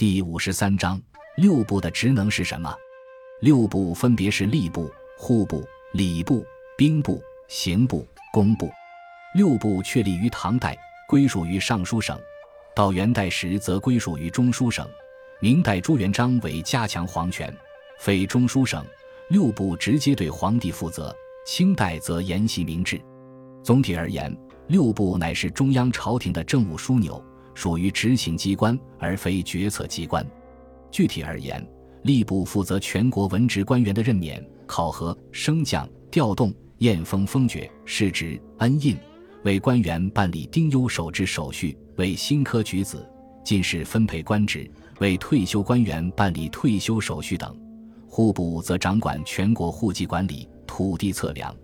第五十三章六部的职能是什么？六部分别是吏部、户部、礼部、兵部、刑部、工部。六部确立于唐代，归属于尚书省；到元代时则归属于中书省。明代朱元璋为加强皇权，废中书省，六部直接对皇帝负责。清代则沿袭明制。总体而言，六部乃是中央朝廷的政务枢纽，属于执行机关而非决策机关。具体而言，吏部负责全国文职官员的任免、考核、升降、调动、验封、封爵、世职、恩印，为官员办理丁忧守制手续，为新科举子、进士分配官职，为退休官员办理退休手续等。户部则掌管全国户籍管理、土地测量、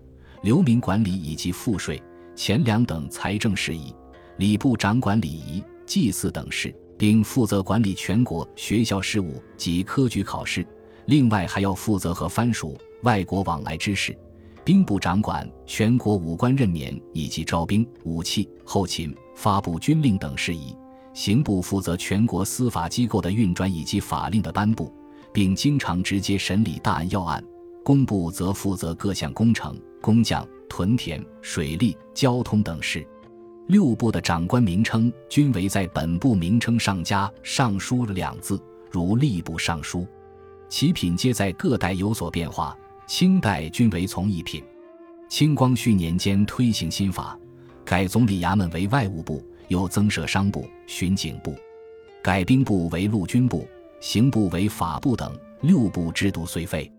流民管理以及赋税、钱粮等财政事宜。礼部掌管礼仪、祭祀等事。并负责管理全国学校事务及科举考试，另外还要负责和藩属、外国往来之事。兵部掌管全国武官任免以及招兵、武器、后勤、发布军令等事宜。刑部负责全国司法机构的运转以及法令的颁布，并经常直接审理大案要案。工部则负责各项工程、工匠、屯田、水利、交通等事。六部的长官名称均为在本部名称上加“尚书”两字，如吏部尚书。其品阶在各代有所变化，清代均为从一品。清光绪年间推行新法，改总理衙门为外务部，又增设商部、巡警部，改兵部为陆军部，刑部为法部等。六部制度虽废。